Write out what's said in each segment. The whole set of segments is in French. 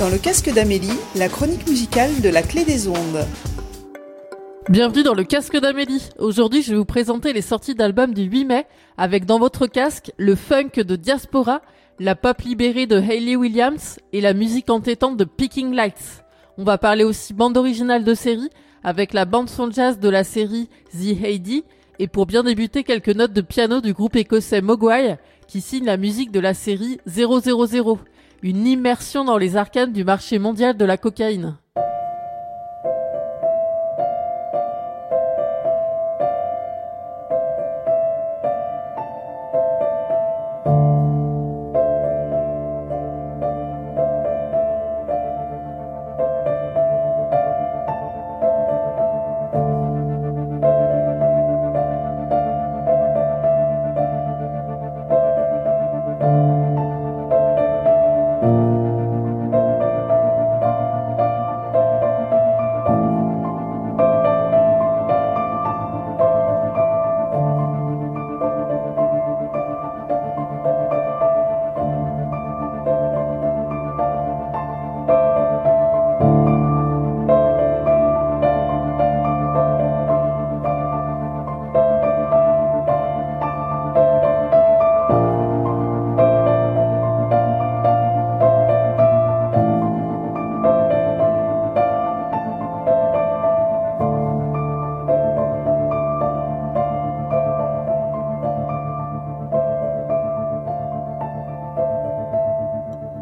Dans le casque d'Amélie, la chronique musicale de la clé des ondes. Bienvenue dans le casque d'Amélie. Aujourd'hui, je vais vous présenter les sorties d'albums du 8 mai avec dans votre casque le funk de Diaspora, la pop libérée de Hayley Williams et la musique entêtante de Picking Lights. On va parler aussi bande originale de série avec la bande son jazz de la série The Heidi et pour bien débuter quelques notes de piano du groupe écossais Mogwai qui signe la musique de la série 000, une immersion dans les arcanes du marché mondial de la cocaïne.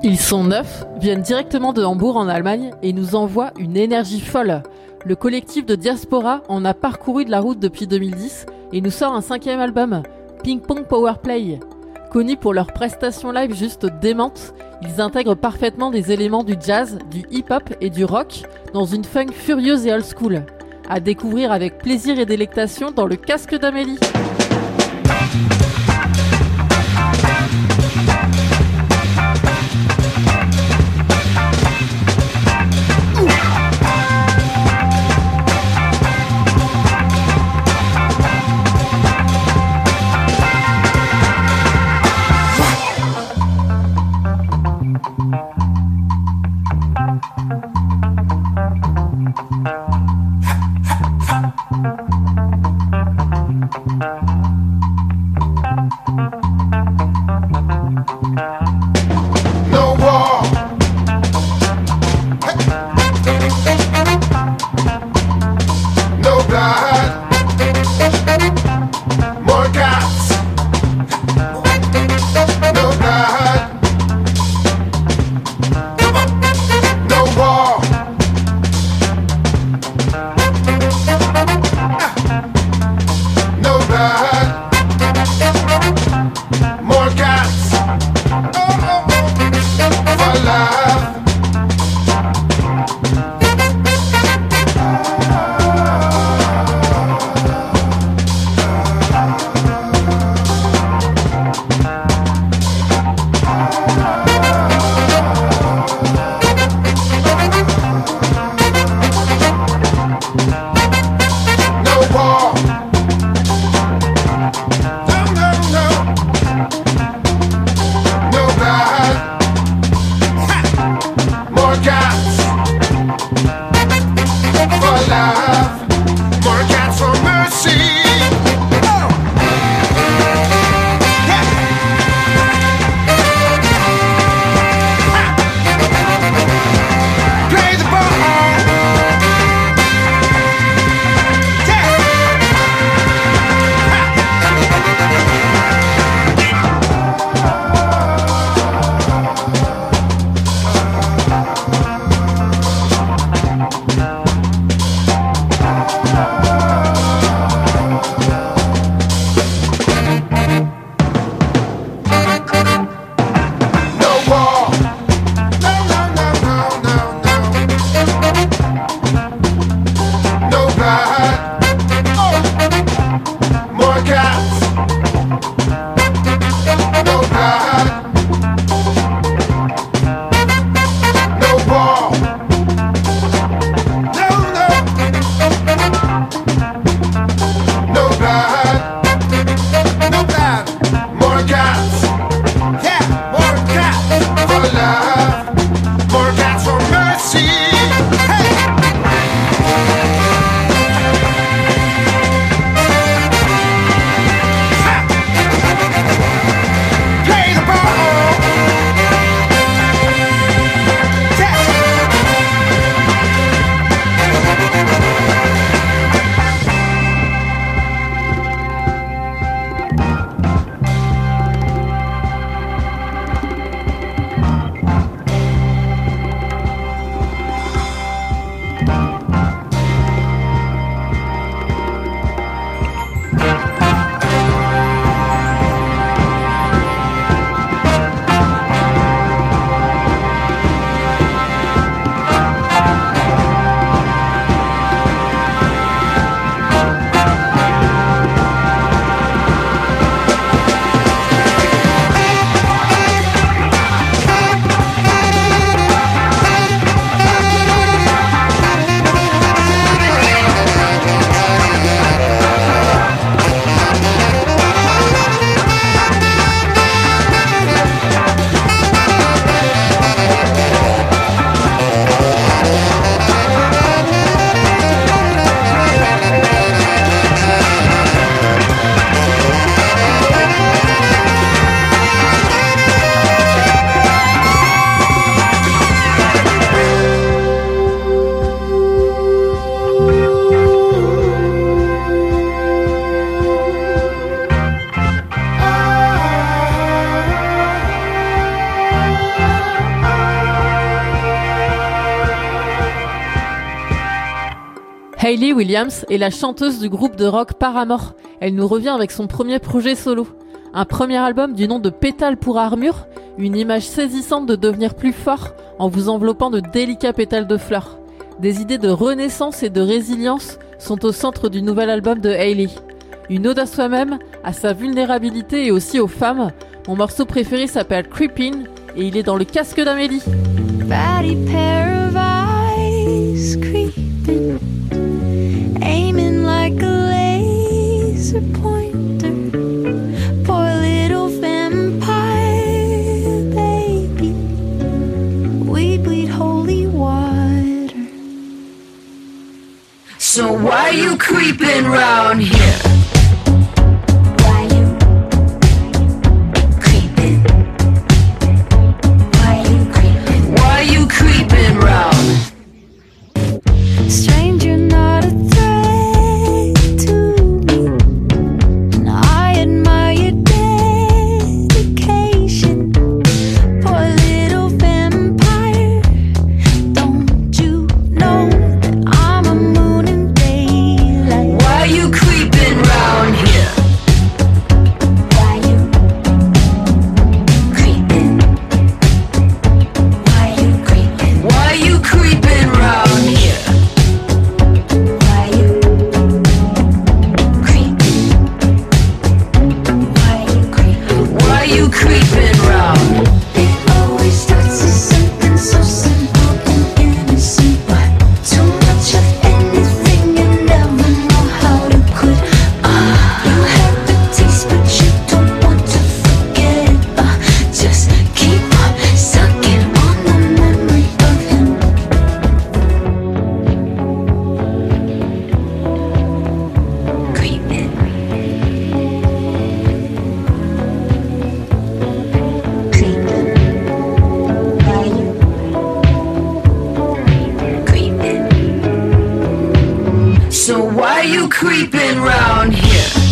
Ils sont neufs, viennent directement de Hambourg en Allemagne et nous envoient une énergie folle. Le collectif de Diaspora en a parcouru de la route depuis 2010 et nous sort un cinquième album, Ping Pong Power Play. Connus pour leurs prestations live juste démentes, ils intègrent parfaitement des éléments du jazz, du hip-hop et du rock dans une funk furieuse et old school. À découvrir avec plaisir et délectation dans le casque d'Amélie. Uh-huh. Hayley Williams est la chanteuse du groupe de rock Paramore. Elle nous revient avec son premier projet solo. Un premier album du nom de Pétales pour armure, une image saisissante de devenir plus fort en vous enveloppant de délicats pétales de fleurs. Des idées de renaissance et de résilience sont au centre du nouvel album de Hayley. Une ode à soi-même, à sa vulnérabilité et aussi aux femmes. Mon morceau préféré s'appelle Creeping et il est dans le casque d'Amélie. Why you creeping round here? You creeping round here?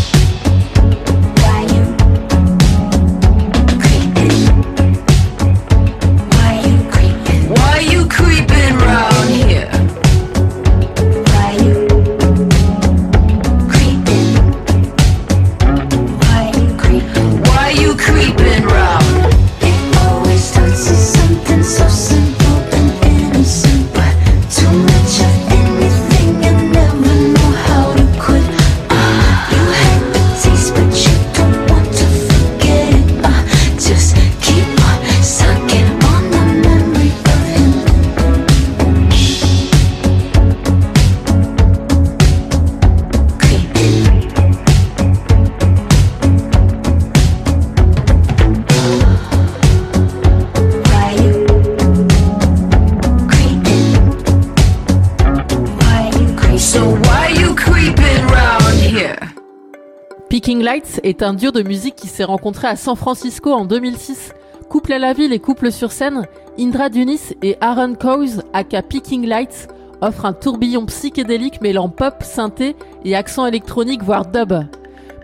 Picking Lights est un duo de musique qui s'est rencontré à San Francisco en 2006. Couple à la ville et couple sur scène, Indra Dunis et Aaron Cowes, aka Picking Lights, offrent un tourbillon psychédélique mêlant pop, synthé et accent électronique voire dub.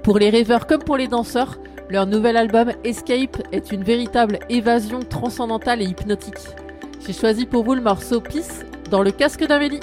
Pour les rêveurs comme pour les danseurs, leur nouvel album Escape est une véritable évasion transcendantale et hypnotique. J'ai choisi pour vous le morceau Peace dans le casque d'Amélie.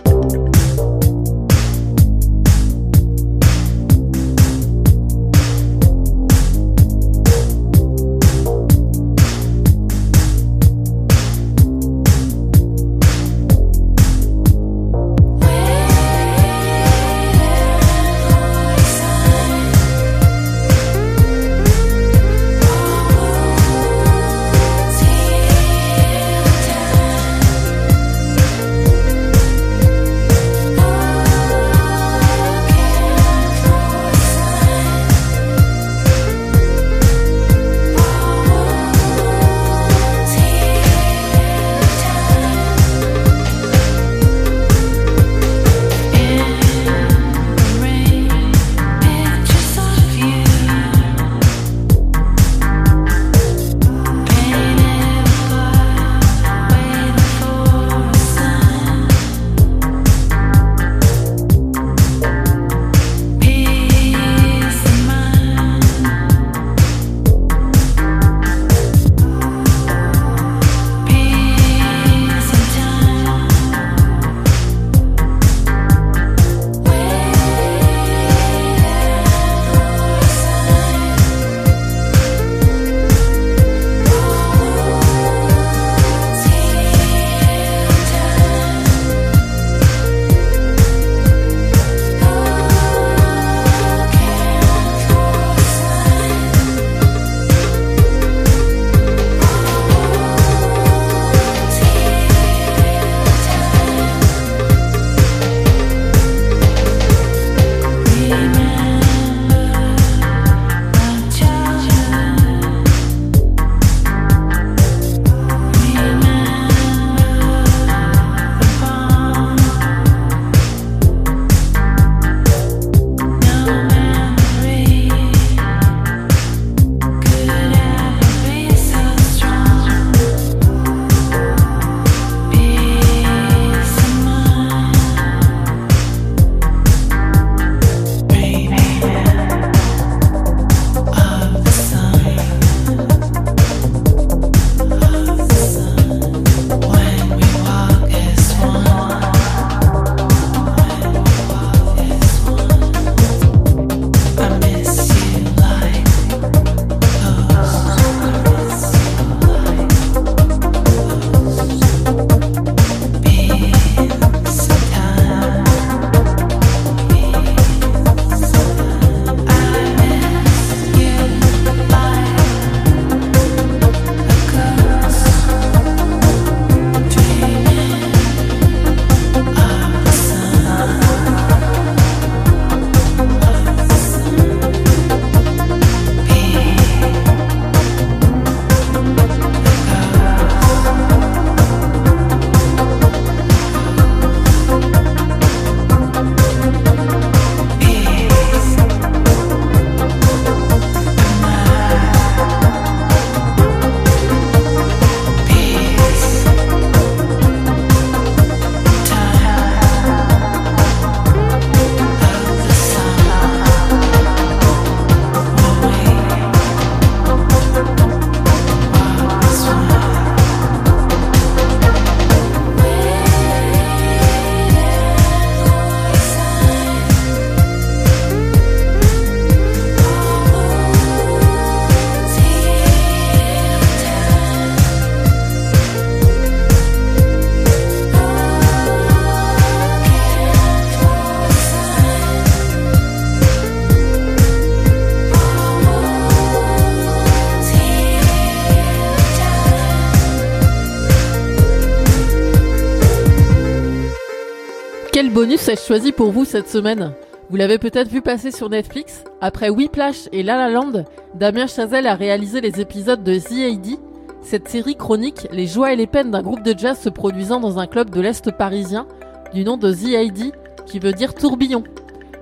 Bonus ai-je choisi pour vous cette semaine Vous l'avez peut-être vu passer sur Netflix. Après Whiplash et La La Land, Damien Chazelle a réalisé les épisodes de The AD. Cette série chronique les joies et les peines d'un groupe de jazz se produisant dans un club de l'Est parisien du nom de The AD, qui veut dire tourbillon.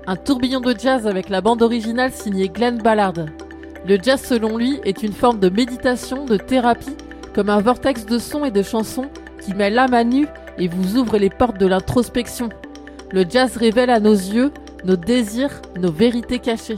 Un tourbillon de jazz avec la bande originale signée Glenn Ballard. Le jazz selon lui est une forme de méditation, de thérapie, comme un vortex de sons et de chansons qui met l'âme à nu et vous ouvre les portes de l'introspection. Le jazz révèle à nos yeux nos désirs, nos vérités cachées.